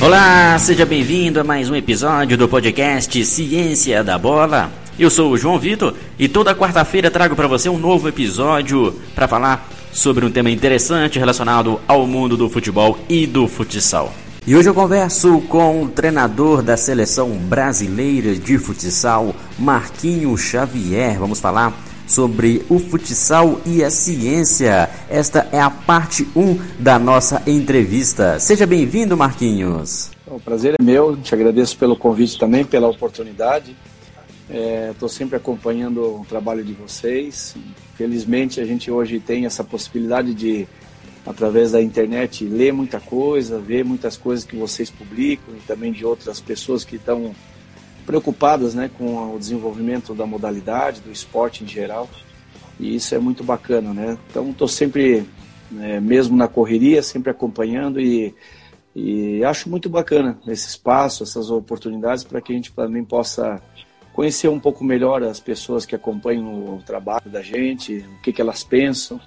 Olá, seja bem-vindo a mais um episódio do podcast Ciência da Bola. Eu sou o João Vitor e toda quarta-feira trago para você um novo episódio para falar sobre um tema interessante relacionado ao mundo do futebol e do futsal. E hoje eu converso com o treinador da seleção brasileira de futsal, Marquinho Xavier. Vamos falar sobre o futsal e a ciência. Esta é a parte 1 da nossa entrevista. Seja bem-vindo, Marquinhos. O prazer é meu, te agradeço pelo convite também, pela oportunidade. Estou é, sempre acompanhando o trabalho de vocês. Felizmente a gente hoje tem essa possibilidade de, através da internet, ler muita coisa, ver muitas coisas que vocês publicam e também de outras pessoas que estão preocupadas né, com o desenvolvimento da modalidade, do esporte em geral. E isso é muito bacana, né? Então estou sempre, né, mesmo na correria, sempre acompanhando e, e acho muito bacana esse espaço, essas oportunidades para que a gente também possa conhecer um pouco melhor as pessoas que acompanham o trabalho da gente, o que, que elas pensam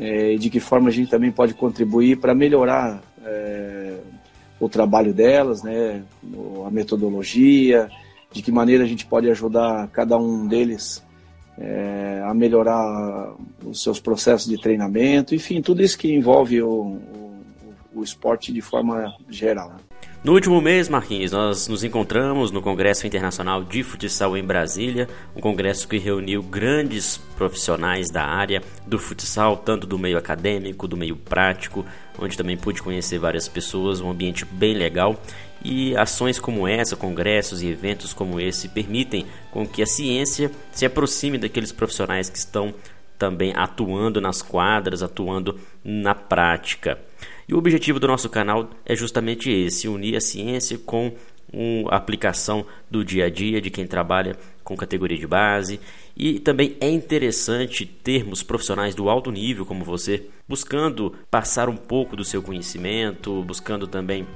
é, e de que forma a gente também pode contribuir para melhorar é, o trabalho delas, né, a metodologia, de que maneira a gente pode ajudar cada um deles é, a melhorar os seus processos de treinamento, enfim, tudo isso que envolve o, o, o esporte de forma geral. Né? No último mês, Marquinhos, nós nos encontramos no Congresso Internacional de Futsal em Brasília, um congresso que reuniu grandes profissionais da área do futsal, tanto do meio acadêmico, do meio prático, onde também pude conhecer várias pessoas, um ambiente bem legal. E ações como essa, congressos e eventos como esse permitem com que a ciência se aproxime daqueles profissionais que estão também atuando nas quadras, atuando na prática. E o objetivo do nosso canal é justamente esse: unir a ciência com a aplicação do dia a dia de quem trabalha com categoria de base. E também é interessante termos profissionais do alto nível como você, buscando passar um pouco do seu conhecimento, buscando também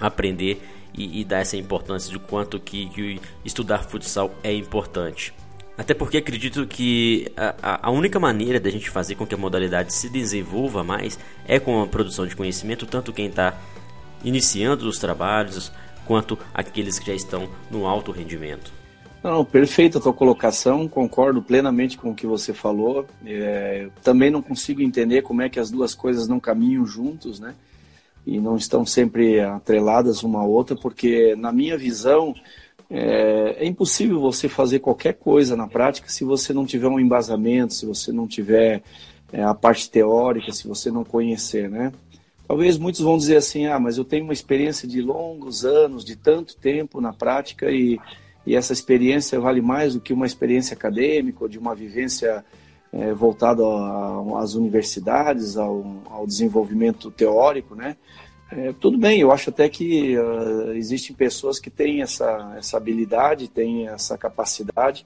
aprender e, e dar essa importância de quanto que, que estudar futsal é importante. Até porque acredito que a, a única maneira da gente fazer com que a modalidade se desenvolva mais é com a produção de conhecimento, tanto quem está iniciando os trabalhos quanto aqueles que já estão no alto rendimento. Não, perfeita a tua colocação, concordo plenamente com o que você falou. É, também não consigo entender como é que as duas coisas não caminham juntos, né? E não estão sempre atreladas uma a outra, porque na minha visão é, é, impossível você fazer qualquer coisa na prática se você não tiver um embasamento, se você não tiver é, a parte teórica, se você não conhecer, né? Talvez muitos vão dizer assim, ah, mas eu tenho uma experiência de longos anos, de tanto tempo na prática e, e essa experiência vale mais do que uma experiência acadêmica ou de uma vivência é, voltada às universidades, ao, ao desenvolvimento teórico, né? É, tudo bem, eu acho até que uh, existem pessoas que têm essa, essa habilidade, têm essa capacidade,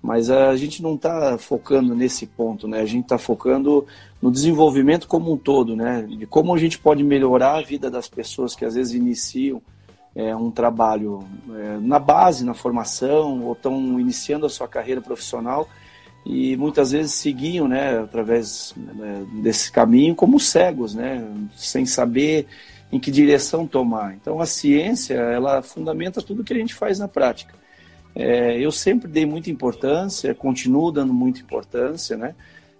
mas a gente não está focando nesse ponto, né? A gente está focando no desenvolvimento como um todo, né? De como a gente pode melhorar a vida das pessoas que às vezes iniciam é, um trabalho é, na base, na formação, ou estão iniciando a sua carreira profissional e muitas vezes seguiam, né, através né, desse caminho como cegos, né? Sem saber em que direção tomar. Então a ciência ela fundamenta tudo que a gente faz na prática. É, eu sempre dei muita importância, continuo dando muita importância, né?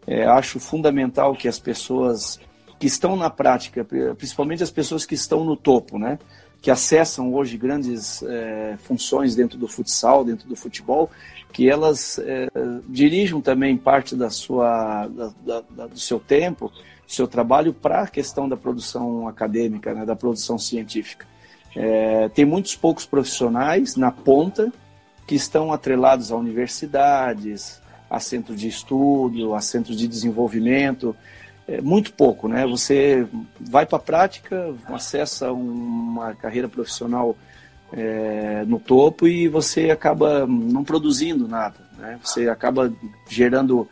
É, acho fundamental que as pessoas que estão na prática, principalmente as pessoas que estão no topo, né? Que acessam hoje grandes é, funções dentro do futsal, dentro do futebol, que elas é, dirijam também parte da sua, da, da, do seu tempo seu trabalho para a questão da produção acadêmica, né, da produção científica. É, tem muitos poucos profissionais na ponta que estão atrelados a universidades, a centros de estudo, a centros de desenvolvimento. É, muito pouco, né? Você vai para a prática, acessa uma carreira profissional é, no topo e você acaba não produzindo nada, né? Você acaba gerando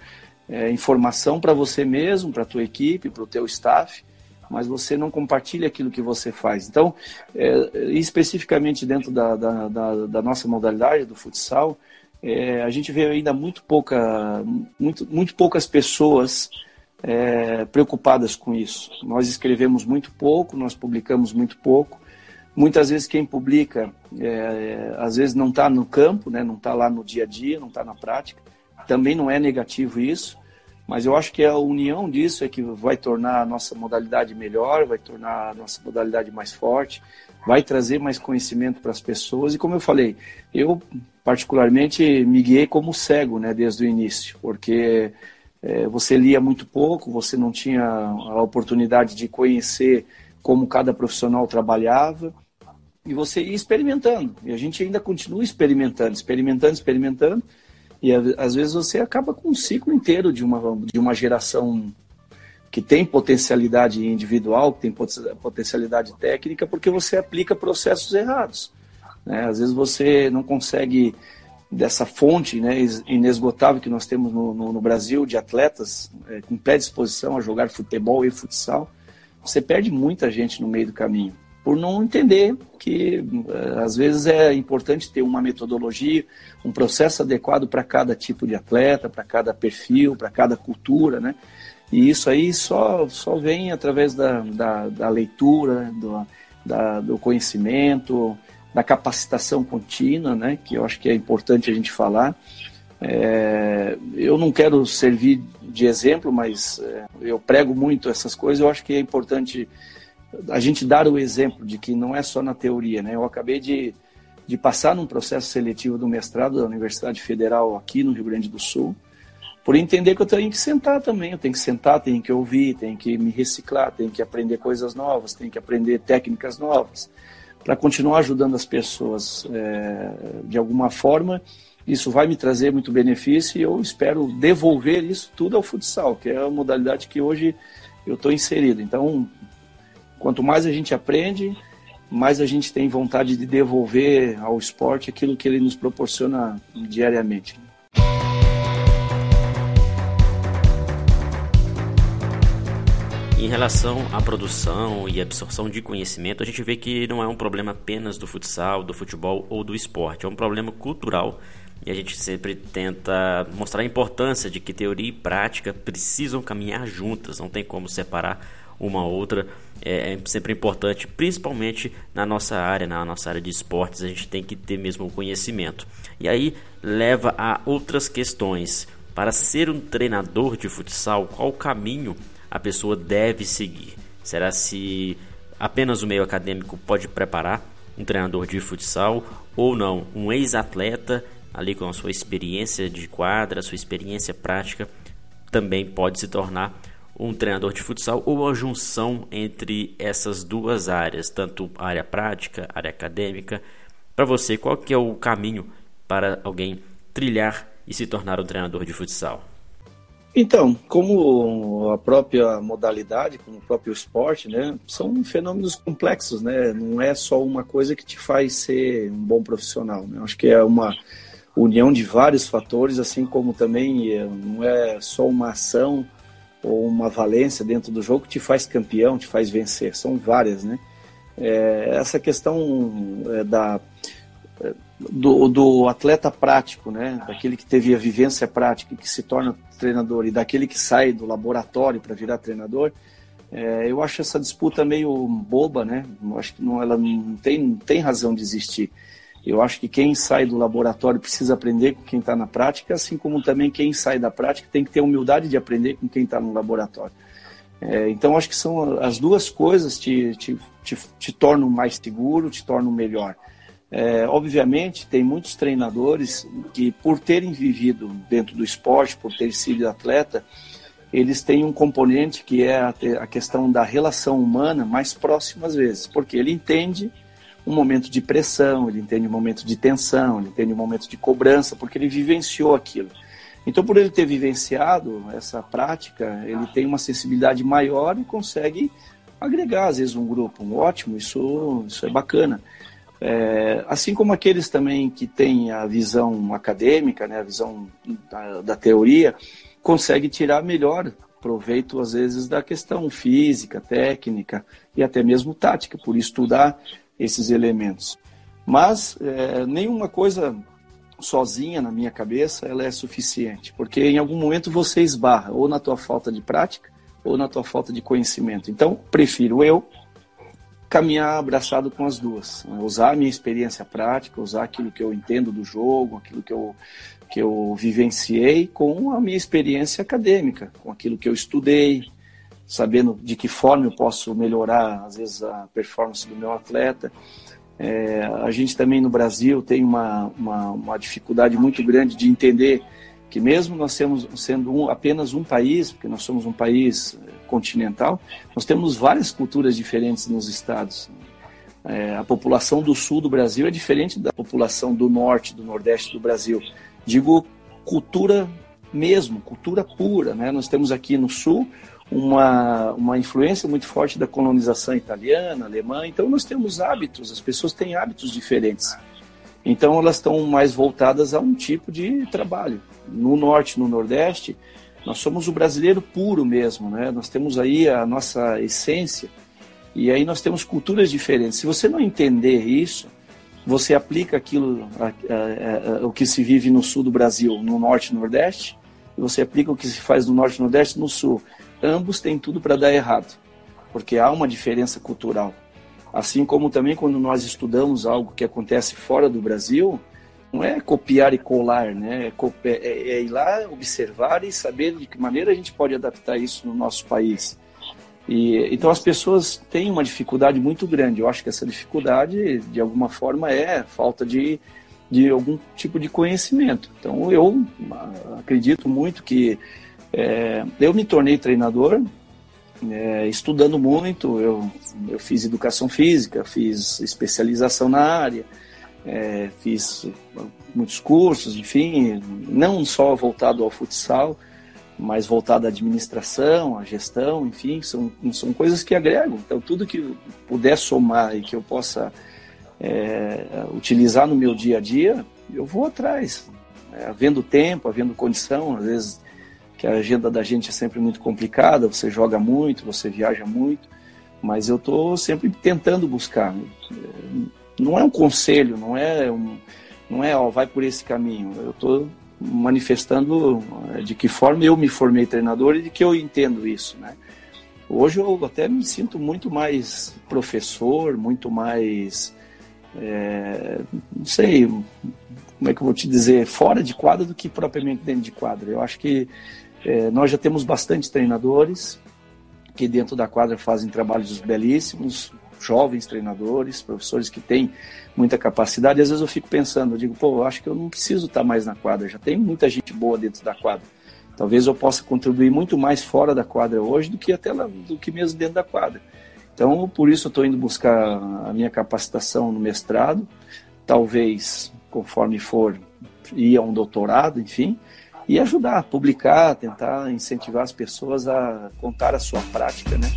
é, informação para você mesmo, para a tua equipe, para o teu staff, mas você não compartilha aquilo que você faz. Então, é, especificamente dentro da, da, da, da, nossa modalidade do futsal, é, a gente vê ainda muito, pouca, muito, muito poucas pessoas é, preocupadas com isso. Nós escrevemos muito pouco, nós publicamos muito pouco, Muitas vezes quem publica, é, às vezes não está no campo, né, não está lá no dia a dia, não está na prática. Também não é negativo isso, mas eu acho que a união disso é que vai tornar a nossa modalidade melhor, vai tornar a nossa modalidade mais forte, vai trazer mais conhecimento para as pessoas. E como eu falei, eu particularmente me guiei como cego né, desde o início, porque é, você lia muito pouco, você não tinha a oportunidade de conhecer como cada profissional trabalhava e você ia experimentando. E a gente ainda continua experimentando, experimentando, experimentando. E às vezes você acaba com um ciclo inteiro de uma, de uma geração que tem potencialidade individual, que tem potencialidade técnica, porque você aplica processos errados. Né? Às vezes você não consegue, dessa fonte né, inesgotável que nós temos no, no, no Brasil de atletas é, com predisposição a jogar futebol e futsal, você perde muita gente no meio do caminho por não entender que eh, às vezes é importante ter uma metodologia, um processo adequado para cada tipo de atleta, para cada perfil, para cada cultura, né? E isso aí só, só vem através da, da, da leitura, do, da, do conhecimento, da capacitação contínua, né? Que eu acho que é importante a gente falar. É, eu não quero servir de exemplo, mas é, eu prego muito essas coisas. Eu acho que é importante a gente dar o exemplo de que não é só na teoria, né? Eu acabei de, de passar num processo seletivo do mestrado da Universidade Federal aqui no Rio Grande do Sul, por entender que eu tenho que sentar também, eu tenho que sentar, tenho que ouvir, tenho que me reciclar, tenho que aprender coisas novas, tenho que aprender técnicas novas, para continuar ajudando as pessoas é, de alguma forma. Isso vai me trazer muito benefício e eu espero devolver isso tudo ao futsal, que é a modalidade que hoje eu estou inserido. Então, Quanto mais a gente aprende, mais a gente tem vontade de devolver ao esporte aquilo que ele nos proporciona diariamente. Em relação à produção e absorção de conhecimento, a gente vê que não é um problema apenas do futsal, do futebol ou do esporte, é um problema cultural e a gente sempre tenta mostrar a importância de que teoria e prática precisam caminhar juntas, não tem como separar uma outra. É, é, sempre importante, principalmente na nossa área, na nossa área de esportes, a gente tem que ter mesmo o conhecimento. E aí leva a outras questões. Para ser um treinador de futsal, qual caminho a pessoa deve seguir? Será se apenas o meio acadêmico pode preparar um treinador de futsal ou não? Um ex-atleta ali com a sua experiência de quadra, sua experiência prática, também pode se tornar um treinador de futsal ou a junção entre essas duas áreas, tanto área prática, área acadêmica. Para você, qual que é o caminho para alguém trilhar e se tornar um treinador de futsal? Então, como a própria modalidade, como o próprio esporte, né, são fenômenos complexos, né? Não é só uma coisa que te faz ser um bom profissional. Né? Acho que é uma união de vários fatores, assim como também eh, não é só uma ação ou uma valência dentro do jogo que te faz campeão, te faz vencer. São várias, né? É, essa questão é, da, do, do, atleta prático, né? Daquele que teve a vivência prática e que se torna treinador e daquele que sai do laboratório para virar treinador, é, eu acho essa disputa meio boba, né? Eu acho que não, ela não tem, não tem razão de existir. Eu acho que quem sai do laboratório precisa aprender com quem está na prática, assim como também quem sai da prática tem que ter humildade de aprender com quem está no laboratório. É, então, acho que são as duas coisas te, te, te, te tornam mais seguro, te tornam melhor. É, obviamente, tem muitos treinadores que, por terem vivido dentro do esporte, por terem sido atleta, eles têm um componente que é a, a questão da relação humana mais próxima às vezes, porque ele entende um momento de pressão, ele entende um momento de tensão, ele entende um momento de cobrança, porque ele vivenciou aquilo. Então, por ele ter vivenciado essa prática, ele tem uma sensibilidade maior e consegue agregar, às vezes, um grupo. Um ótimo, isso, isso é bacana. É, assim como aqueles também que têm a visão acadêmica, né, a visão da, da teoria, consegue tirar melhor proveito, às vezes, da questão física, técnica e até mesmo tática, por estudar esses elementos. Mas é, nenhuma coisa sozinha na minha cabeça ela é suficiente, porque em algum momento você esbarra ou na tua falta de prática ou na tua falta de conhecimento. Então, prefiro eu caminhar abraçado com as duas. Né? Usar a minha experiência prática, usar aquilo que eu entendo do jogo, aquilo que eu, que eu vivenciei com a minha experiência acadêmica, com aquilo que eu estudei, sabendo de que forma eu posso melhorar, às vezes, a performance do meu atleta. É, a gente também no Brasil tem uma, uma, uma, dificuldade muito grande de entender que mesmo nós sendo um, apenas um país, porque nós somos um país continental, nós temos várias culturas diferentes nos estados. É, a população do sul do Brasil é diferente da população do norte, do nordeste do Brasil. Digo cultura mesmo, cultura pura. Né? Nós temos aqui no sul uma, uma influência muito forte da colonização italiana, alemã, então nós temos hábitos, as pessoas têm hábitos diferentes. Então elas estão mais voltadas a um tipo de trabalho. No norte, no nordeste, nós somos o brasileiro puro mesmo, né? Nós temos aí a nossa essência e aí nós temos culturas diferentes. Se você não entender isso, você aplica aquilo, a, a, a, o que se vive no sul do Brasil, no norte e nordeste, e você aplica o que se faz no norte e nordeste no sul ambos têm tudo para dar errado, porque há uma diferença cultural. Assim como também quando nós estudamos algo que acontece fora do Brasil, não é copiar e colar, né? É, é, é ir lá, observar e saber de que maneira a gente pode adaptar isso no nosso país. E, então as pessoas têm uma dificuldade muito grande. Eu acho que essa dificuldade, de alguma forma, é falta de, de algum tipo de conhecimento. Então eu acredito muito que é, eu me tornei treinador é, estudando muito. Eu, eu fiz educação física, fiz especialização na área, é, fiz muitos cursos, enfim, não só voltado ao futsal, mas voltado à administração, à gestão, enfim, são, são coisas que agregam. Então, tudo que puder somar e que eu possa é, utilizar no meu dia a dia, eu vou atrás. É, havendo tempo, havendo condição, às vezes que a agenda da gente é sempre muito complicada, você joga muito, você viaja muito, mas eu estou sempre tentando buscar. Não é um conselho, não é um, não é, ó, vai por esse caminho. Eu estou manifestando eh, de que forma eu me formei treinador e de que eu entendo isso, né? Hoje eu até me sinto muito mais professor, muito mais, é, não sei, como é que eu vou te dizer, fora de quadra do que propriamente dentro de quadra. Eu acho que é, nós já temos bastante treinadores que dentro da quadra fazem trabalhos belíssimos, jovens treinadores, professores que têm muita capacidade. Às vezes eu fico pensando, eu digo, pô, eu acho que eu não preciso estar mais na quadra, já tem muita gente boa dentro da quadra. Talvez eu possa contribuir muito mais fora da quadra hoje do que até lá, do que mesmo dentro da quadra. Então, por isso eu estou indo buscar a minha capacitação no mestrado, talvez, conforme for, ir a um doutorado, enfim, e ajudar, publicar, tentar incentivar as pessoas a contar a sua prática, né?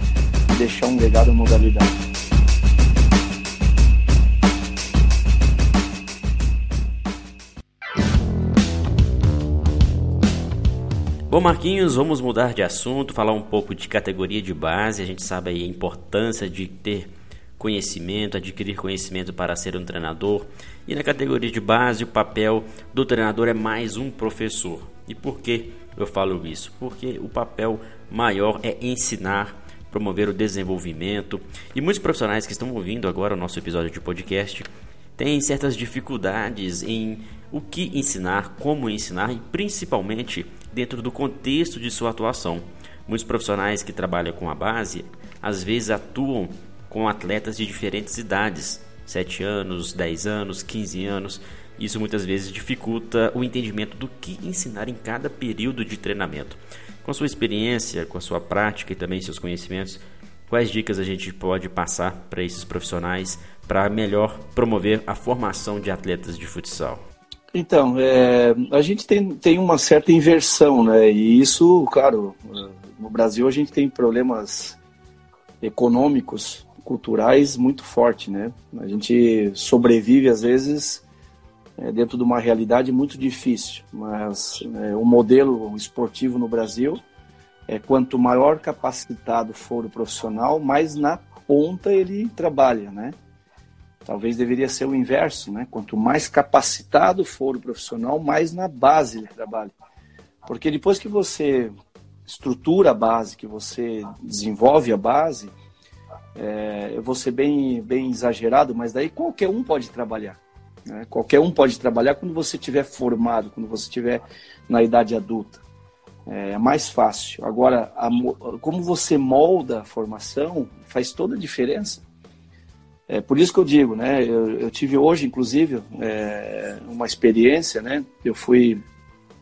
Deixar um legado à modalidade. Bom, Marquinhos, vamos mudar de assunto, falar um pouco de categoria de base. A gente sabe a importância de ter conhecimento, adquirir conhecimento para ser um treinador. E na categoria de base, o papel do treinador é mais um professor. E por que eu falo isso? Porque o papel maior é ensinar, promover o desenvolvimento. E muitos profissionais que estão ouvindo agora o nosso episódio de podcast têm certas dificuldades em o que ensinar, como ensinar e principalmente dentro do contexto de sua atuação. Muitos profissionais que trabalham com a base às vezes atuam com atletas de diferentes idades, 7 anos, 10 anos, 15 anos, isso muitas vezes dificulta o entendimento do que ensinar em cada período de treinamento. Com a sua experiência, com a sua prática e também seus conhecimentos, quais dicas a gente pode passar para esses profissionais para melhor promover a formação de atletas de futsal? Então, é, a gente tem, tem uma certa inversão, né? E isso, claro, no Brasil a gente tem problemas econômicos, culturais muito fortes, né? A gente sobrevive às vezes é, dentro de uma realidade muito difícil. Mas é, o modelo esportivo no Brasil é quanto maior capacitado for o profissional, mais na ponta ele trabalha, né? Talvez deveria ser o inverso, né? Quanto mais capacitado for o profissional, mais na base ele trabalha. Porque depois que você estrutura a base, que você desenvolve a base, é, eu vou ser bem, bem exagerado, mas daí qualquer um pode trabalhar. Né? Qualquer um pode trabalhar quando você estiver formado, quando você estiver na idade adulta. É mais fácil. Agora, a, como você molda a formação faz toda a diferença. É por isso que eu digo, né? Eu, eu tive hoje, inclusive, é, uma experiência, né? Eu fui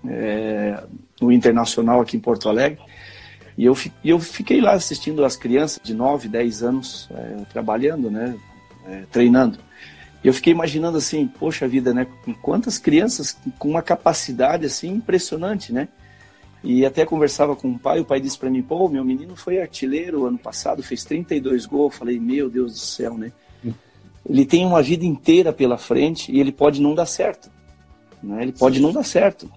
é, no Internacional aqui em Porto Alegre e eu, eu fiquei lá assistindo as crianças de 9, 10 anos é, trabalhando, né? É, treinando. E eu fiquei imaginando assim, poxa vida, né? Quantas crianças com uma capacidade assim impressionante, né? E até conversava com o pai, o pai disse para mim, pô, meu menino foi artilheiro ano passado, fez 32 gols. Eu falei, meu Deus do céu, né? Ele tem uma vida inteira pela frente e ele pode não dar certo. Né? Ele pode Sim. não dar certo.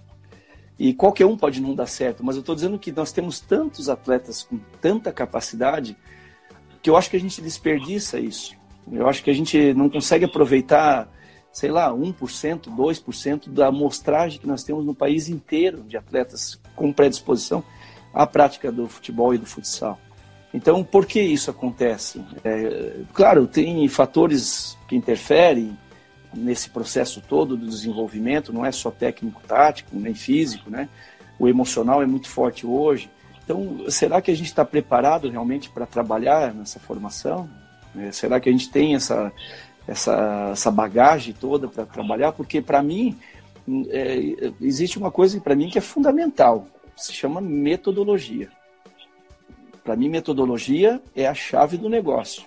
E qualquer um pode não dar certo, mas eu estou dizendo que nós temos tantos atletas com tanta capacidade que eu acho que a gente desperdiça isso. Eu acho que a gente não consegue aproveitar, sei lá, 1%, 2% da amostragem que nós temos no país inteiro de atletas com predisposição à prática do futebol e do futsal. Então, por que isso acontece? É, claro, tem fatores que interferem nesse processo todo do desenvolvimento, não é só técnico-tático, nem físico, né? O emocional é muito forte hoje. Então, será que a gente está preparado realmente para trabalhar nessa formação? É, será que a gente tem essa, essa, essa bagagem toda para trabalhar? Porque, para mim, é, existe uma coisa para mim que é fundamental, se chama metodologia. Para mim, metodologia é a chave do negócio.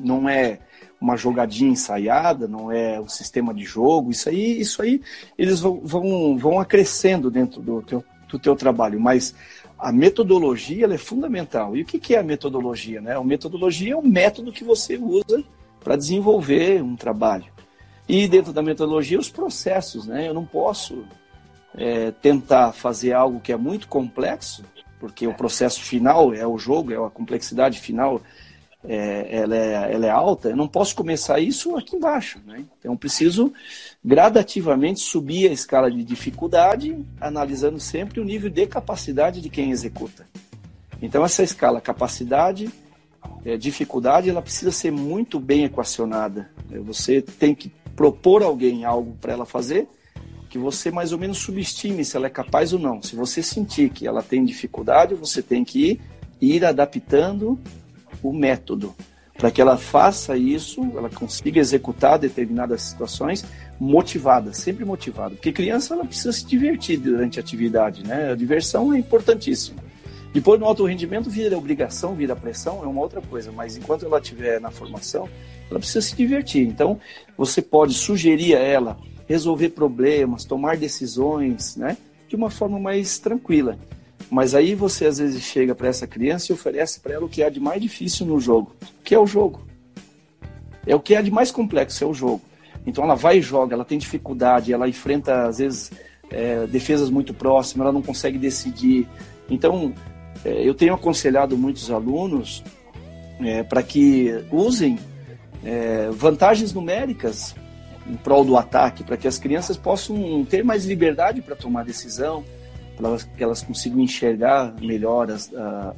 Não é uma jogadinha ensaiada, não é um sistema de jogo. Isso aí, isso aí eles vão, vão, vão acrescendo dentro do teu, do teu trabalho. Mas a metodologia é fundamental. E o que, que é a metodologia? Né? A metodologia é o método que você usa para desenvolver um trabalho. E dentro da metodologia, os processos. Né? Eu não posso é, tentar fazer algo que é muito complexo porque o processo final é o jogo, é a complexidade final, é, ela, é, ela é alta, eu não posso começar isso aqui embaixo. Né? Então, preciso gradativamente subir a escala de dificuldade, analisando sempre o nível de capacidade de quem executa. Então, essa escala capacidade, é, dificuldade, ela precisa ser muito bem equacionada. Você tem que propor alguém algo para ela fazer que você mais ou menos subestime se ela é capaz ou não. Se você sentir que ela tem dificuldade, você tem que ir adaptando o método para que ela faça isso, ela consiga executar determinadas situações motivada, sempre motivada. Porque criança ela precisa se divertir durante a atividade, né? A diversão é importantíssima. Depois no alto rendimento vira obrigação, vira pressão, é uma outra coisa, mas enquanto ela estiver na formação, ela precisa se divertir. Então, você pode sugerir a ela resolver problemas, tomar decisões, né? De uma forma mais tranquila. Mas aí você às vezes chega para essa criança e oferece para ela o que há de mais difícil no jogo, que é o jogo. É o que há de mais complexo, é o jogo. Então ela vai e joga, ela tem dificuldade, ela enfrenta às vezes é, defesas muito próximas, ela não consegue decidir. Então é, eu tenho aconselhado muitos alunos é, para que usem é, vantagens numéricas em prol do ataque, para que as crianças possam ter mais liberdade para tomar decisão, para que elas consigam enxergar melhor as,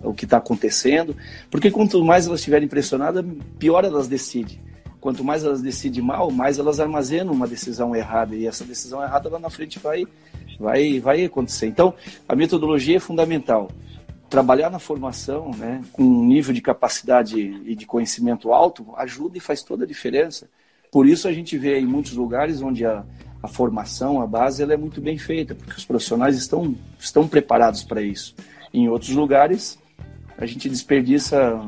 o que está acontecendo. Porque quanto mais elas estiverem pressionadas, pior elas decidem. Quanto mais elas decidem mal, mais elas armazenam uma decisão errada. E essa decisão errada lá na frente vai, vai, vai acontecer. Então, a metodologia é fundamental. Trabalhar na formação, né, com um nível de capacidade e de conhecimento alto, ajuda e faz toda a diferença. Por isso a gente vê em muitos lugares onde a, a formação, a base, ela é muito bem feita, porque os profissionais estão, estão preparados para isso. Em outros lugares, a gente desperdiça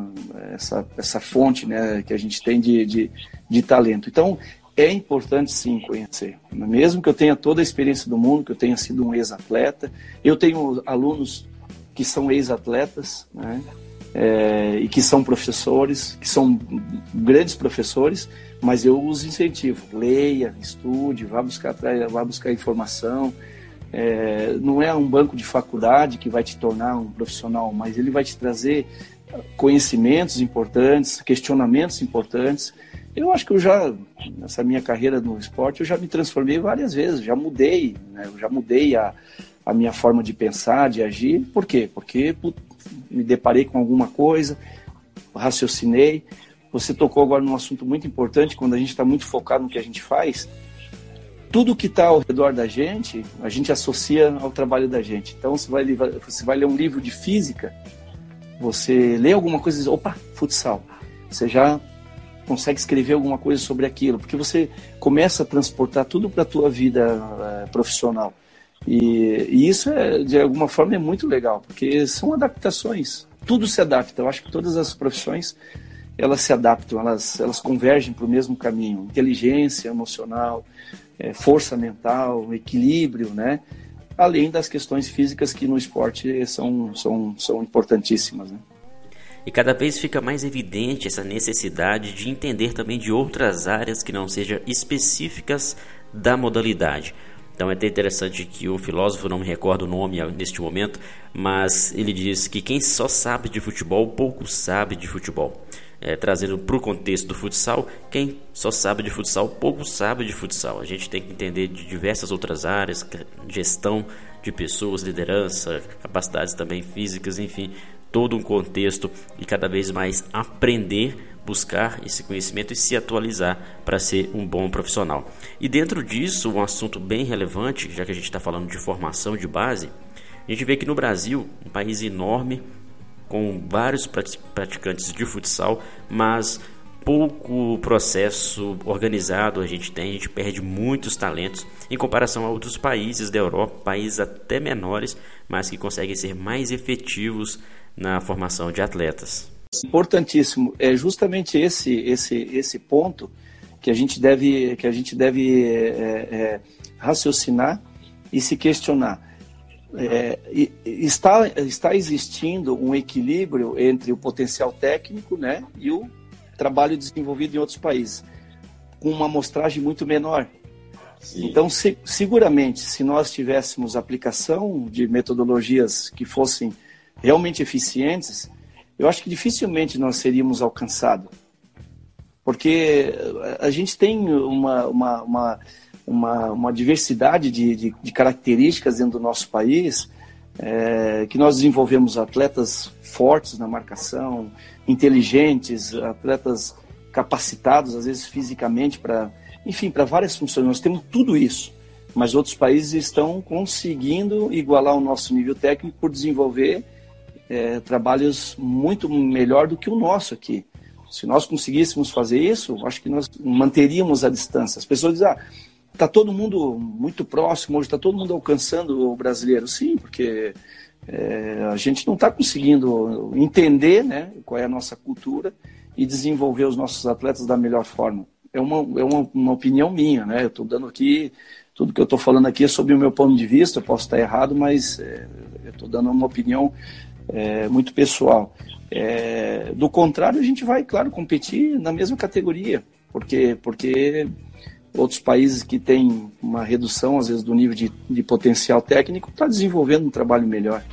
essa, essa fonte né, que a gente tem de, de, de talento. Então, é importante sim conhecer. Mesmo que eu tenha toda a experiência do mundo, que eu tenha sido um ex-atleta, eu tenho alunos que são ex-atletas, né? É, e que são professores, que são grandes professores, mas eu os incentivo. Leia, estude, vá buscar, vá buscar informação. É, não é um banco de faculdade que vai te tornar um profissional, mas ele vai te trazer conhecimentos importantes, questionamentos importantes. Eu acho que eu já, nessa minha carreira no esporte, eu já me transformei várias vezes, já mudei, né? já mudei a, a minha forma de pensar, de agir. Por quê? Porque me deparei com alguma coisa, raciocinei. Você tocou agora num assunto muito importante, quando a gente está muito focado no que a gente faz, tudo que está ao redor da gente, a gente associa ao trabalho da gente. Então, você vai, você vai ler um livro de física, você lê alguma coisa e diz, opa, futsal. Você já consegue escrever alguma coisa sobre aquilo, porque você começa a transportar tudo para a tua vida é, profissional. E, e, isso, é, de alguma forma, é muito legal, porque são adaptações. Tudo se adapta. Eu acho que todas as profissões elas se adaptam, elas, elas convergem para o mesmo caminho. Inteligência emocional, é, força mental, equilíbrio, né? Além das questões físicas que no esporte são, são, são importantíssimas, né? E cada vez fica mais evidente essa necessidade de entender também de outras áreas que não sejam específicas da modalidade. Então é até interessante que o filósofo, não me recordo o nome neste momento, mas ele diz que quem só sabe de futebol, pouco sabe de futebol. É, trazendo para o contexto do futsal, quem só sabe de futsal, pouco sabe de futsal. A gente tem que entender de diversas outras áreas, gestão de pessoas, liderança, capacidades também físicas, enfim, todo um contexto e cada vez mais aprender buscar esse conhecimento e se atualizar para ser um bom profissional. E dentro disso, um assunto bem relevante, já que a gente está falando de formação de base, a gente vê que no Brasil, um país enorme, com vários praticantes de futsal, mas pouco processo organizado a gente tem, a gente perde muitos talentos em comparação a outros países da Europa, países até menores, mas que conseguem ser mais efetivos na formação de atletas. Importantíssimo. É justamente esse, esse, esse ponto que a gente deve, que a gente deve é, é, raciocinar e se questionar. É, está, está existindo um equilíbrio entre o potencial técnico né, e o trabalho desenvolvido em outros países, com uma amostragem muito menor. Sim. Então, se, seguramente, se nós tivéssemos aplicação de metodologias que fossem realmente eficientes, eu acho que dificilmente nós seríamos alcançados. Porque a gente tem uma, uma, uma, uma, uma diversidade de, de, de, características dentro do nosso país, é, que nós desenvolvemos atletas fortes na marcação, inteligentes, atletas capacitados, às vezes fisicamente, para, enfim, para várias funções. Nós temos tudo isso, mas outros países estão conseguindo igualar o nosso nível técnico por desenvolver é, trabalhos muito melhor do que o nosso aqui. Se nós conseguíssemos fazer isso, acho que nós manteríamos a distância. As pessoas dizem, ah, está todo mundo muito próximo, hoje está todo mundo alcançando o brasileiro. Sim, porque é, a gente não está conseguindo entender né, qual é a nossa cultura e desenvolver os nossos atletas da melhor forma. É uma, é uma, uma opinião minha, né? Eu estou dando aqui, tudo que eu estou falando aqui é sobre o meu ponto de vista, eu posso estar errado, mas é, eu estou dando uma opinião é, muito pessoal. É, do contrário, a gente vai, claro, competir na mesma categoria, porque, porque outros países que têm uma redução, às vezes, do nível de, de potencial técnico, está desenvolvendo um trabalho melhor.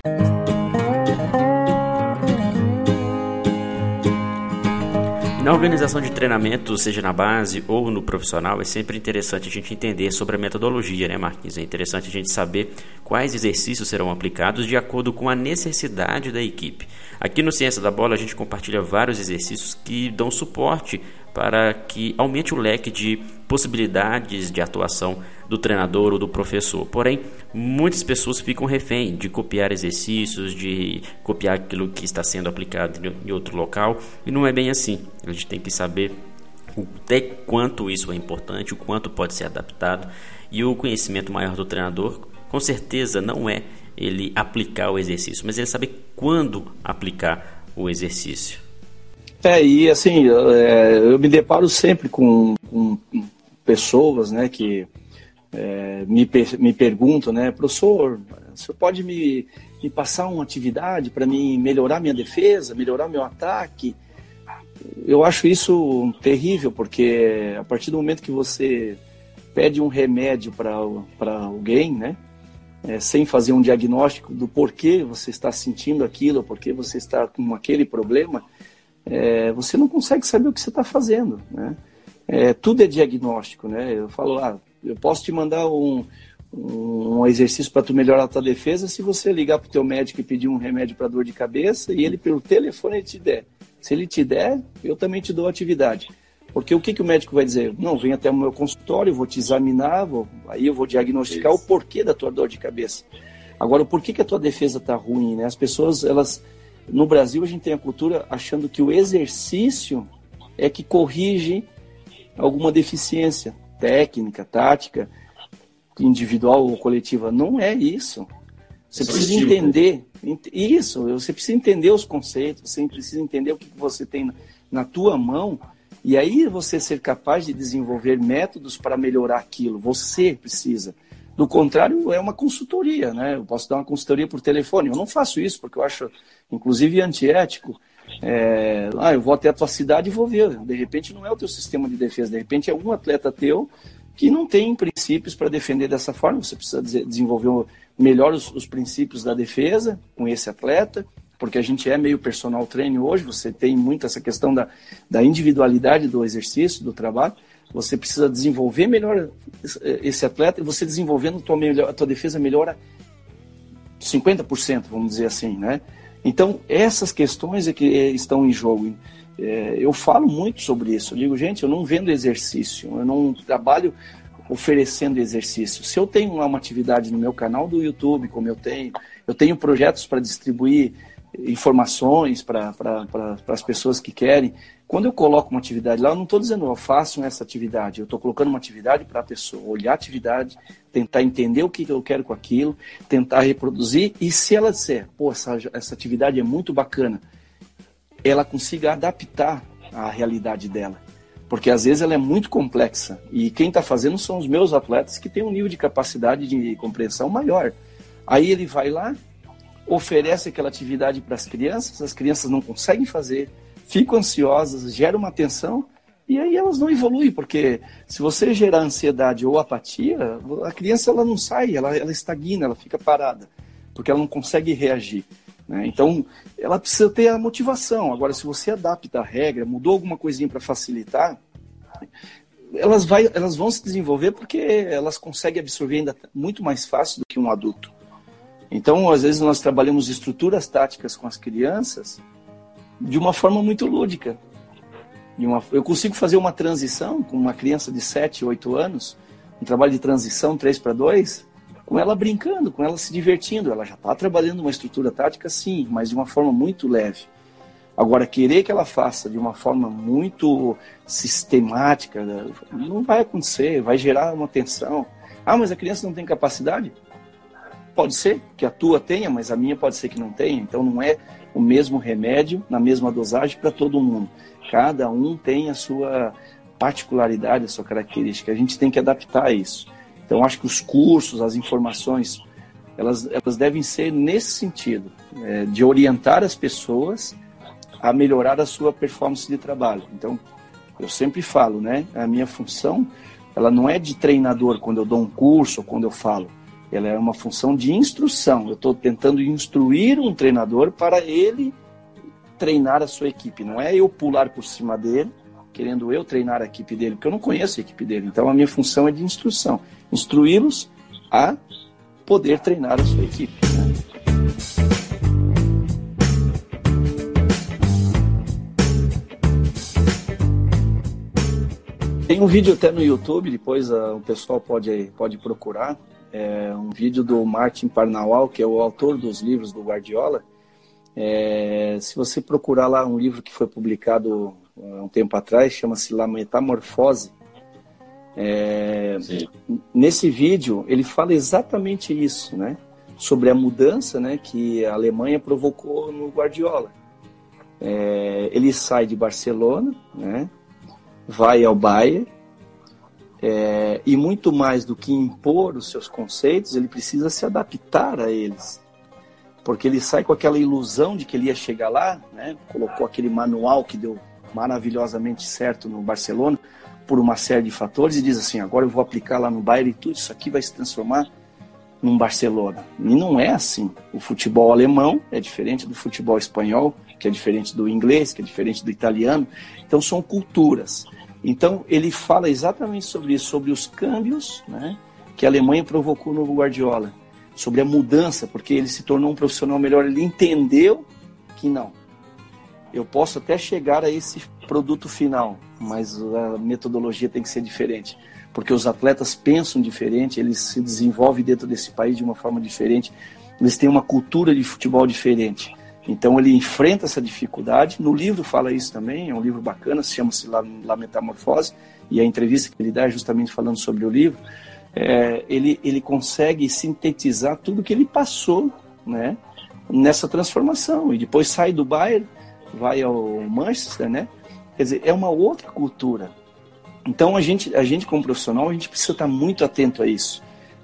Na organização de treinamento, seja na base ou no profissional, é sempre interessante a gente entender sobre a metodologia, né, Marquinhos? É interessante a gente saber quais exercícios serão aplicados de acordo com a necessidade da equipe. Aqui no Ciência da Bola, a gente compartilha vários exercícios que dão suporte para que aumente o leque de possibilidades de atuação do treinador ou do professor. Porém, muitas pessoas ficam refém de copiar exercícios, de copiar aquilo que está sendo aplicado em outro local, e não é bem assim. A gente tem que saber até quanto isso é importante, o quanto pode ser adaptado, e o conhecimento maior do treinador, com certeza, não é ele aplicar o exercício, mas ele saber quando aplicar o exercício. É, e assim, é, eu me deparo sempre com, com pessoas né, que é, me, me perguntam, né, professor, o senhor pode me, me passar uma atividade para me melhorar minha defesa, melhorar meu ataque? Eu acho isso terrível, porque a partir do momento que você pede um remédio para alguém, né, é, sem fazer um diagnóstico do porquê você está sentindo aquilo, porquê você está com aquele problema, é, você não consegue saber o que você está fazendo, né? É, tudo é diagnóstico, né? Eu falo, ah, eu posso te mandar um, um exercício para tu melhorar a tua defesa se você ligar para o teu médico e pedir um remédio para dor de cabeça e ele pelo telefone te der. Se ele te der, eu também te dou atividade. Porque o que, que o médico vai dizer? Não, vem até o meu consultório, vou te examinar, vou, aí eu vou diagnosticar Isso. o porquê da tua dor de cabeça. Agora, o porquê que a tua defesa está ruim? Né? As pessoas, elas, no Brasil, a gente tem a cultura achando que o exercício é que corrige alguma deficiência técnica, tática, individual ou coletiva. Não é isso. Você precisa entender isso. Você precisa entender os conceitos. Você precisa entender o que você tem na tua mão e aí você ser capaz de desenvolver métodos para melhorar aquilo. Você precisa. Do contrário, é uma consultoria, né? Eu posso dar uma consultoria por telefone. Eu não faço isso porque eu acho, inclusive, antiético. É, ah, eu vou até a tua cidade e vou ver. De repente não é o teu sistema de defesa, de repente é algum atleta teu que não tem princípios para defender dessa forma. Você precisa desenvolver melhor os, os, princípios da defesa com esse atleta, porque a gente é meio personal trainer hoje, você tem muito essa questão da, da individualidade do exercício, do trabalho. Você precisa desenvolver melhor esse atleta e você desenvolvendo tua, melhor, a tua defesa melhora 50%, vamos dizer assim, né? Então, essas questões é que estão em jogo. É, eu falo muito sobre isso. Eu digo, gente, eu não vendo exercício, eu não trabalho oferecendo exercício. Se eu tenho uma atividade no meu canal do YouTube, como eu tenho, eu tenho projetos para distribuir informações para pra, as pessoas que querem. Quando eu coloco uma atividade lá, eu não estou dizendo, eu faço essa atividade, eu estou colocando uma atividade para a pessoa olhar a atividade, tentar entender o que eu quero com aquilo, tentar reproduzir, e se ela disser, pô, essa, essa atividade é muito bacana, ela consiga adaptar à realidade dela. Porque às vezes ela é muito complexa. E quem está fazendo são os meus atletas que têm um nível de capacidade de compreensão maior. Aí ele vai lá, oferece aquela atividade para as crianças, as crianças não conseguem fazer, ficam ansiosas, gera uma tensão e aí elas não evoluem, porque se você gerar ansiedade ou apatia, a criança ela não sai, ela, ela estagna, ela fica parada, porque ela não consegue reagir. Né? Então, ela precisa ter a motivação. Agora, se você adapta a regra, mudou alguma coisinha para facilitar, elas, vai, elas vão se desenvolver porque elas conseguem absorver ainda muito mais fácil do que um adulto. Então, às vezes, nós trabalhamos estruturas táticas com as crianças de uma forma muito lúdica. Uma, eu consigo fazer uma transição com uma criança de 7, 8 anos, um trabalho de transição 3 para 2, com ela brincando, com ela se divertindo. Ela já está trabalhando uma estrutura tática, sim, mas de uma forma muito leve. Agora, querer que ela faça de uma forma muito sistemática, não vai acontecer, vai gerar uma tensão. Ah, mas a criança não tem capacidade? Pode ser que a tua tenha, mas a minha pode ser que não tenha. Então, não é o mesmo remédio, na mesma dosagem para todo mundo. Cada um tem a sua particularidade, a sua característica. A gente tem que adaptar isso. Então, acho que os cursos, as informações, elas, elas devem ser nesse sentido, é, de orientar as pessoas a melhorar a sua performance de trabalho. Então, eu sempre falo, né? A minha função, ela não é de treinador quando eu dou um curso ou quando eu falo. Ela é uma função de instrução. Eu estou tentando instruir um treinador para ele treinar a sua equipe. Não é eu pular por cima dele, querendo eu treinar a equipe dele, porque eu não conheço a equipe dele. Então, a minha função é de instrução instruí-los a poder treinar a sua equipe. Tem um vídeo até no YouTube, depois uh, o pessoal pode, pode procurar. É um vídeo do Martin Parnawal, que é o autor dos livros do Guardiola. É, se você procurar lá um livro que foi publicado há um tempo atrás, chama-se La Metamorfose, é, nesse vídeo ele fala exatamente isso, né? Sobre a mudança, né, que a Alemanha provocou no Guardiola. É, ele sai de Barcelona, né? Vai ao Bayern é, e muito mais do que impor os seus conceitos, ele precisa se adaptar a eles, porque ele sai com aquela ilusão de que ele ia chegar lá, né? Colocou aquele manual que deu maravilhosamente certo no Barcelona, por uma série de fatores e diz assim: agora eu vou aplicar lá no Bayern e tudo isso aqui vai se transformar num Barcelona. E não é assim. O futebol alemão é diferente do futebol espanhol, que é diferente do inglês, que é diferente do italiano. Então são culturas. Então ele fala exatamente sobre isso, sobre os câmbios né, que a Alemanha provocou no Guardiola, sobre a mudança, porque ele se tornou um profissional melhor, ele entendeu que não. eu posso até chegar a esse produto final, mas a metodologia tem que ser diferente, porque os atletas pensam diferente, eles se desenvolvem dentro desse país de uma forma diferente, eles têm uma cultura de futebol diferente. Então ele enfrenta essa dificuldade. No livro fala isso também, é um livro bacana, se chama-se La Metamorfose, e a entrevista que ele dá é justamente falando sobre o livro. É, ele, ele consegue sintetizar tudo que ele passou né, nessa transformação. E depois sai do Bayern, vai ao Manchester, né? Quer dizer, é uma outra cultura. Então a gente, a gente como profissional, a gente precisa estar muito atento a isso.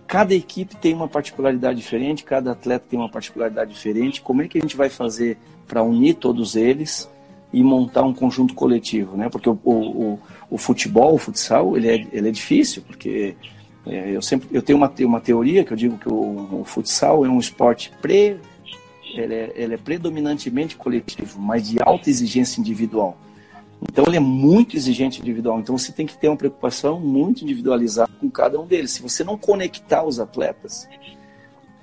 Cada equipe tem uma particularidade diferente, cada atleta tem uma particularidade diferente. Como é que a gente vai fazer para unir todos eles e montar um conjunto coletivo, né? Porque o, o, o futebol, o futsal, ele é, ele é difícil, porque é, eu sempre eu tenho uma, uma teoria que eu digo que o, o futsal é um esporte pre ele é, ele é predominantemente coletivo, mas de alta exigência individual. Então ele é muito exigente individual. Então você tem que ter uma preocupação muito individualizada com cada um deles. Se você não conectar os atletas,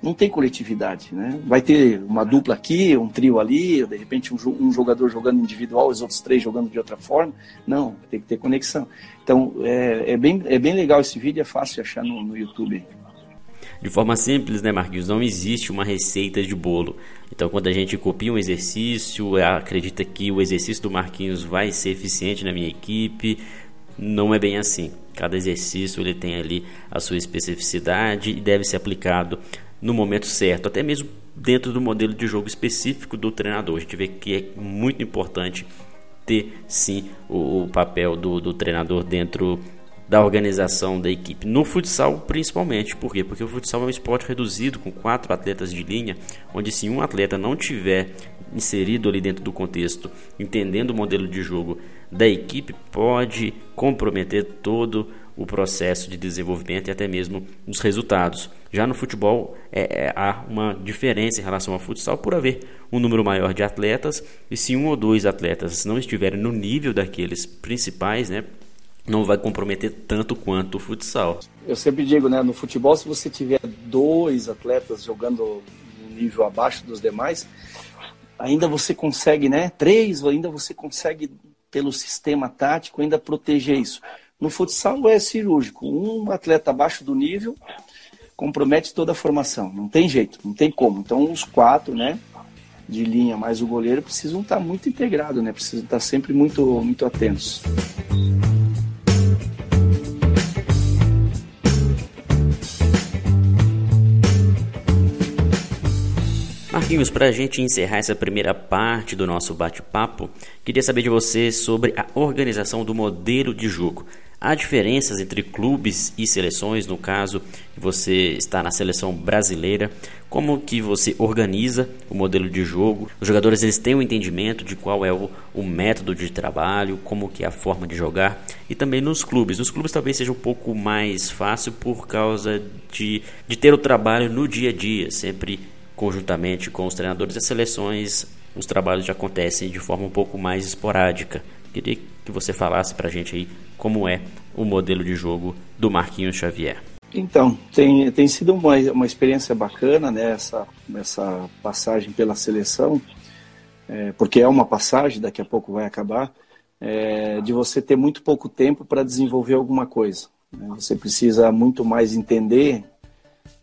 não tem coletividade, né? Vai ter uma dupla aqui, um trio ali, de repente um, jogador jogando individual, os outros três jogando de outra forma. Não, tem que ter conexão. Então é, é bem, é bem legal esse vídeo, é fácil achar no, no YouTube. De forma simples, né, Marquinhos? Não existe uma receita de bolo. Então, quando a gente copia um exercício, acredita que o exercício do Marquinhos vai ser eficiente na minha equipe, não é bem assim. Cada exercício ele tem ali a sua especificidade e deve ser aplicado no momento certo, até mesmo dentro do modelo de jogo específico do treinador. A gente vê que é muito importante ter sim o, o papel do, do treinador dentro da organização da equipe. No futsal, principalmente. Por quê? Porque o futsal é um esporte reduzido com quatro atletas de linha, onde se um atleta não tiver inserido ali dentro do contexto, entendendo o modelo de jogo da equipe, pode comprometer todo o processo de desenvolvimento e até mesmo os resultados. Já no futebol é, é, há uma diferença em relação ao futsal por haver um número maior de atletas e se um ou dois atletas não estiverem no nível daqueles principais, né, não vai comprometer tanto quanto o futsal. Eu sempre digo, né, no futebol, se você tiver dois atletas jogando no nível abaixo dos demais, ainda você consegue, né, três, ainda você consegue, pelo sistema tático, ainda proteger isso. No futsal é cirúrgico. Um atleta abaixo do nível compromete toda a formação. Não tem jeito, não tem como. Então, os quatro, né, de linha mais o goleiro precisam estar muito integrados, né? Precisam estar sempre muito, muito atentos. Marquinhos, para a gente encerrar essa primeira parte do nosso bate-papo, queria saber de você sobre a organização do modelo de jogo. Há diferenças entre clubes e seleções, no caso, você está na seleção brasileira, como que você organiza o modelo de jogo? Os jogadores eles têm um entendimento de qual é o, o método de trabalho, como que é a forma de jogar, e também nos clubes. Nos clubes talvez seja um pouco mais fácil por causa de, de ter o trabalho no dia a dia, sempre conjuntamente com os treinadores das seleções, os trabalhos já acontecem de forma um pouco mais esporádica. Queria que você falasse para a gente aí como é o modelo de jogo do Marquinhos Xavier. Então, tem, tem sido uma, uma experiência bacana né, essa, essa passagem pela seleção, é, porque é uma passagem, daqui a pouco vai acabar, é, de você ter muito pouco tempo para desenvolver alguma coisa. Né? Você precisa muito mais entender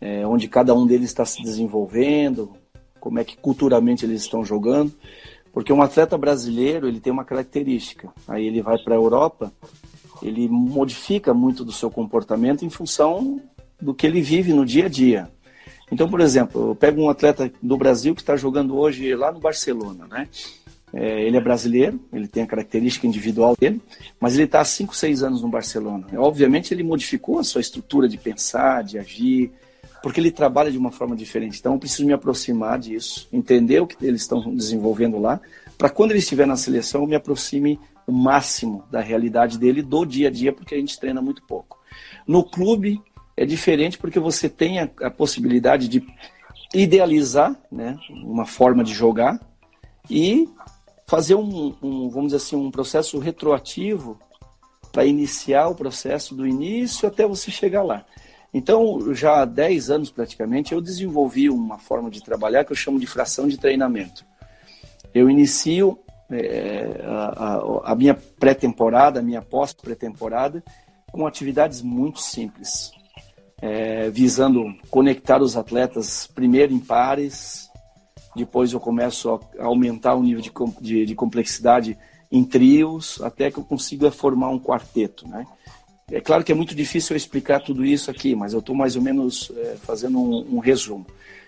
é, onde cada um deles está se desenvolvendo, como é que culturalmente eles estão jogando, porque um atleta brasileiro ele tem uma característica. Aí ele vai para a Europa, ele modifica muito do seu comportamento em função do que ele vive no dia a dia. Então, por exemplo, eu pego um atleta do Brasil que está jogando hoje lá no Barcelona, né? É, ele é brasileiro, ele tem a característica individual dele, mas ele está há 5, 6 anos no Barcelona. Obviamente, ele modificou a sua estrutura de pensar, de agir, porque ele trabalha de uma forma diferente. Então, eu preciso me aproximar disso, entender o que eles estão desenvolvendo lá, para quando ele estiver na seleção, eu me aproxime o máximo da realidade dele do dia a dia, porque a gente treina muito pouco. No clube é diferente porque você tem a, a possibilidade de idealizar né, uma forma de jogar e fazer um, um, vamos dizer assim, um processo retroativo para iniciar o processo do início até você chegar lá. Então, já há 10 anos praticamente, eu desenvolvi uma forma de trabalhar que eu chamo de fração de treinamento. Eu inicio é, a, a, minha pré-temporada, a minha pós-pré-temporada, com atividades muito simples, é, visando conectar os atletas primeiro em pares, depois eu começo a aumentar o nível de, de, de complexidade em trios, até que eu consiga formar um quarteto, né? É claro que é muito difícil eu explicar tudo isso aqui, mas eu estou mais ou menos é, fazendo um, um resumo.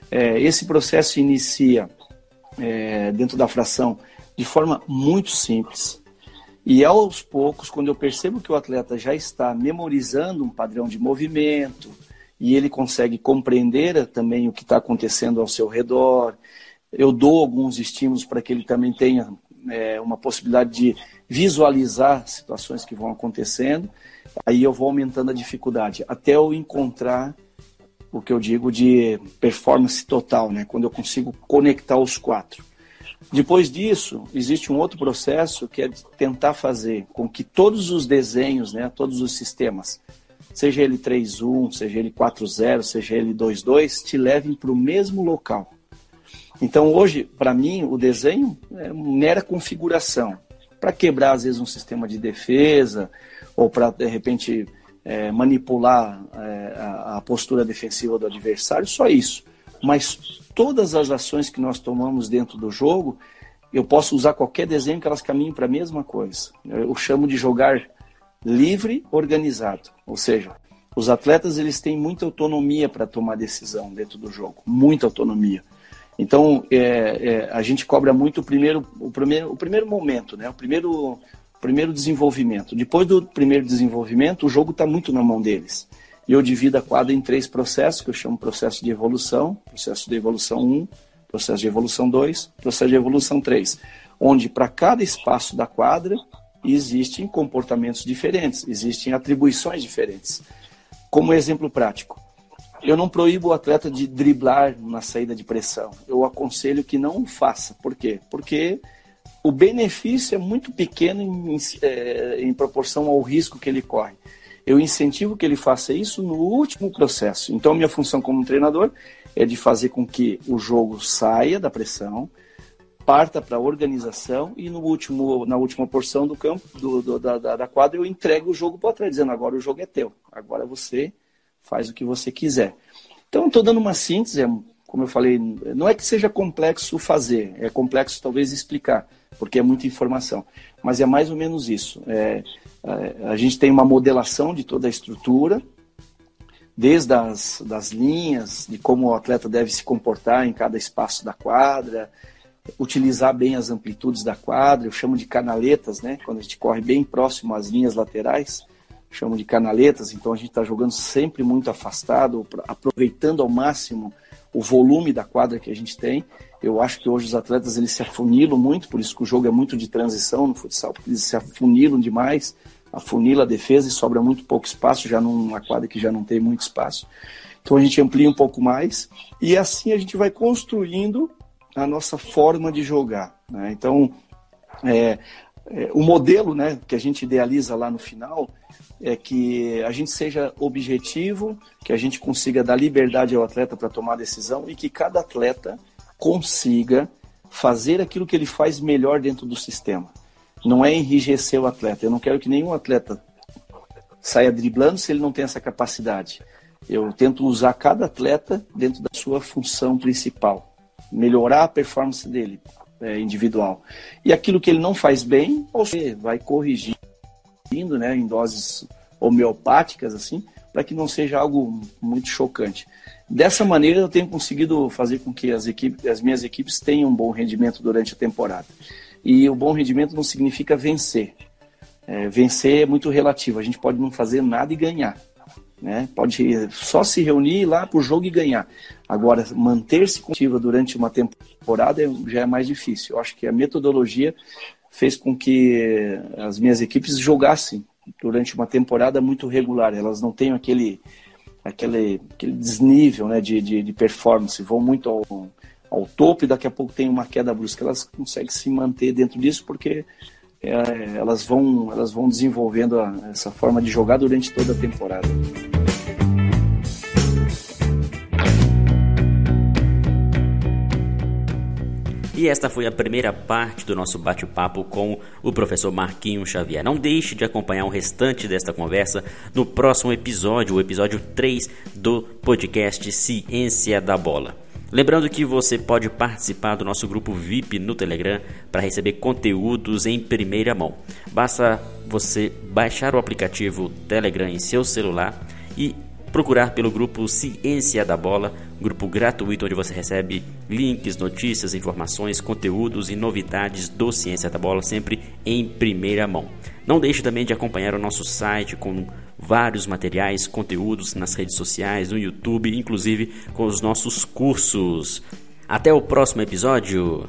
É, esse processo inicia é, dentro da fração de forma muito simples. E aos poucos, quando eu percebo que o atleta já está memorizando um padrão de movimento e ele consegue compreender também o que está acontecendo ao seu redor, eu dou alguns estímulos para que ele também tenha é, uma possibilidade de visualizar situações que vão acontecendo. Aí eu vou aumentando a dificuldade até eu encontrar o que eu digo de performance total, né? quando eu consigo conectar os quatro. Depois disso, existe um outro processo que é tentar fazer com que todos os desenhos, né, todos os sistemas, seja ele 3.1, seja ele 4.0, seja ele 2.2, te levem para o mesmo local. Então, hoje, para mim, o desenho é mera configuração. Para quebrar, às vezes, um sistema de defesa, ou para, de repente, é, manipular é, a, a postura defensiva do adversário, só isso. Mas todas as ações que nós tomamos dentro do jogo, eu posso usar qualquer desenho que elas caminhem para a mesma coisa. Eu chamo de jogar livre, organizado. Ou seja, os atletas eles têm muita autonomia para tomar decisão dentro do jogo, muita autonomia. Então é, é, a gente cobra muito o primeiro, o primeiro, o primeiro momento, né? O primeiro, primeiro desenvolvimento. Depois do primeiro desenvolvimento, o jogo está muito na mão deles. E eu divido a quadra em três processos, que eu chamo processo de evolução, processo de evolução 1, processo de evolução 2, processo de evolução 3, onde para cada espaço da quadra existem comportamentos diferentes, existem atribuições diferentes. Como exemplo prático, eu não proíbo o atleta de driblar na saída de pressão. Eu aconselho que não o faça. Por quê? Porque o benefício é muito pequeno em, em, é, em proporção ao risco que ele corre eu incentivo que ele faça isso no último processo. Então, minha função como treinador é de fazer com que o jogo saia da pressão, parta para a organização e no último, na última porção do campo, do, do, da, da, quadra, eu entrego o jogo para o atleta, dizendo agora o jogo é teu, agora você faz o que você quiser. Então, estou dando uma síntese, é, como eu falei, não é que seja complexo fazer, é complexo talvez explicar, porque é muita informação, mas é mais ou menos isso. É, é, a gente tem uma modelação de toda a estrutura, desde as das linhas, de como o atleta deve se comportar em cada espaço da quadra, utilizar bem as amplitudes da quadra, eu chamo de canaletas, né? Quando a gente corre bem próximo às linhas laterais, chamo de canaletas, então a gente está jogando sempre muito afastado, aproveitando ao máximo o volume da quadra que a gente tem. Eu acho que hoje os atletas eles se afunilam muito, por isso que o jogo é muito de transição no futsal, porque eles se afunilam demais afunila a defesa e sobra muito pouco espaço, já numa quadra que já não tem muito espaço. Então a gente amplia um pouco mais e assim a gente vai construindo a nossa forma de jogar. Né? Então, é, é, o modelo né, que a gente idealiza lá no final é que a gente seja objetivo, que a gente consiga dar liberdade ao atleta para tomar decisão e que cada atleta consiga fazer aquilo que ele faz melhor dentro do sistema não é enrijecer o atleta. Eu não quero que nenhum atleta saia driblando se ele não tem essa capacidade. Eu tento usar cada atleta dentro da sua função principal, melhorar a performance dele é, individual. E aquilo que ele não faz bem, você vai corrigindo, né, em doses homeopáticas assim, para que não seja algo muito chocante. Dessa maneira, eu tenho conseguido fazer com que as, equipes, as minhas equipes tenham um bom rendimento durante a temporada. E o bom rendimento não significa vencer. É, vencer é muito relativo. A gente pode não fazer nada e ganhar. Né? Pode só se reunir lá para o jogo e ganhar. Agora, manter-se coletiva durante uma temporada é, já é mais difícil. Eu acho que a metodologia fez com que as minhas equipes jogassem durante uma temporada muito regular. Elas não têm aquele, aquele, aquele desnível né, de, de, de performance, vão muito ao, ao topo e daqui a pouco tem uma queda brusca. Elas conseguem se manter dentro disso porque é, elas, vão, elas vão desenvolvendo a, essa forma de jogar durante toda a temporada. E esta foi a primeira parte do nosso bate-papo com o professor Marquinhos Xavier. Não deixe de acompanhar o restante desta conversa no próximo episódio, o episódio 3 do podcast Ciência da Bola. Lembrando que você pode participar do nosso grupo VIP no Telegram para receber conteúdos em primeira mão. Basta você baixar o aplicativo Telegram em seu celular e procurar pelo grupo Ciência da Bola, grupo gratuito onde você recebe links, notícias, informações, conteúdos e novidades do Ciência da Bola sempre em primeira mão. Não deixe também de acompanhar o nosso site com vários materiais, conteúdos nas redes sociais, no YouTube, inclusive com os nossos cursos. Até o próximo episódio.